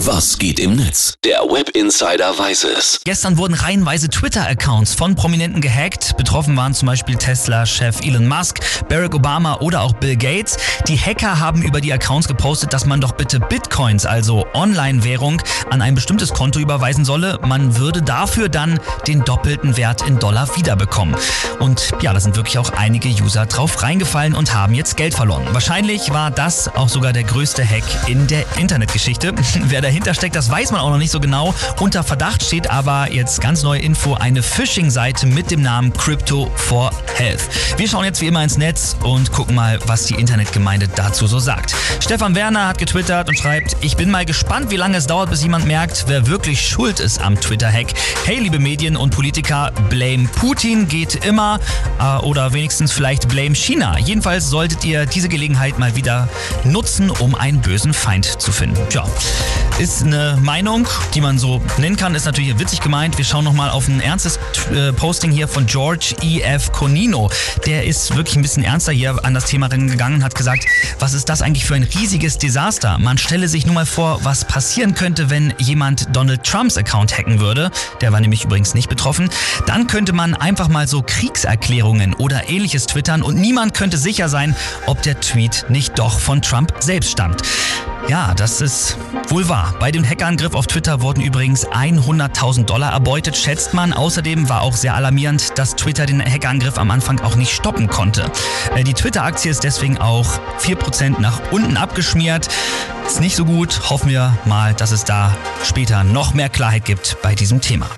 Was geht im Netz? Der Web Insider weiß es. Gestern wurden reihenweise Twitter-Accounts von Prominenten gehackt. Betroffen waren zum Beispiel Tesla-Chef Elon Musk, Barack Obama oder auch Bill Gates. Die Hacker haben über die Accounts gepostet, dass man doch bitte Bitcoins, also Online-Währung, an ein bestimmtes Konto überweisen solle. Man würde dafür dann den doppelten Wert in Dollar wiederbekommen. Und ja, da sind wirklich auch einige User drauf reingefallen und haben jetzt Geld verloren. Wahrscheinlich war das auch sogar der größte Hack in der Internetgeschichte. Wer dahinter steckt, das weiß man auch noch nicht so genau. Unter Verdacht steht aber jetzt ganz neue Info, eine Phishing-Seite mit dem Namen Crypto for Health. Wir schauen jetzt wie immer ins Netz und gucken mal, was die Internetgemeinde dazu so sagt. Stefan Werner hat getwittert und schreibt, ich bin mal gespannt, wie lange es dauert, bis jemand merkt, wer wirklich schuld ist am Twitter-Hack. Hey, liebe Medien und Politiker, blame Putin geht immer äh, oder wenigstens vielleicht blame China. Jedenfalls solltet ihr diese Gelegenheit mal wieder nutzen, um einen bösen Feind zu finden. Tja, ist eine Meinung, die man so nennen kann, ist natürlich witzig gemeint. Wir schauen nochmal auf ein ernstes äh, Posting hier von George E.F. Conino. Der ist wirklich ein bisschen ernster hier an das Thema gegangen und hat gesagt, was ist das eigentlich für ein riesiges Desaster? Man stelle sich nur mal vor, was passieren könnte, wenn jemand Donald Trumps Account hacken würde. Der war nämlich übrigens nicht betroffen. Dann könnte man einfach mal so Kriegserklärungen oder ähnliches twittern und niemand könnte sicher sein, ob der Tweet nicht doch von Trump selbst stammt. Ja, das ist wohl wahr. Bei dem Hackerangriff auf Twitter wurden übrigens 100.000 Dollar erbeutet, schätzt man. Außerdem war auch sehr alarmierend, dass Twitter den Hackerangriff am Anfang auch nicht stoppen konnte. Äh, die Twitter-Aktie ist deswegen auch 4% nach unten abgeschmiert. Ist nicht so gut. Hoffen wir mal, dass es da später noch mehr Klarheit gibt bei diesem Thema.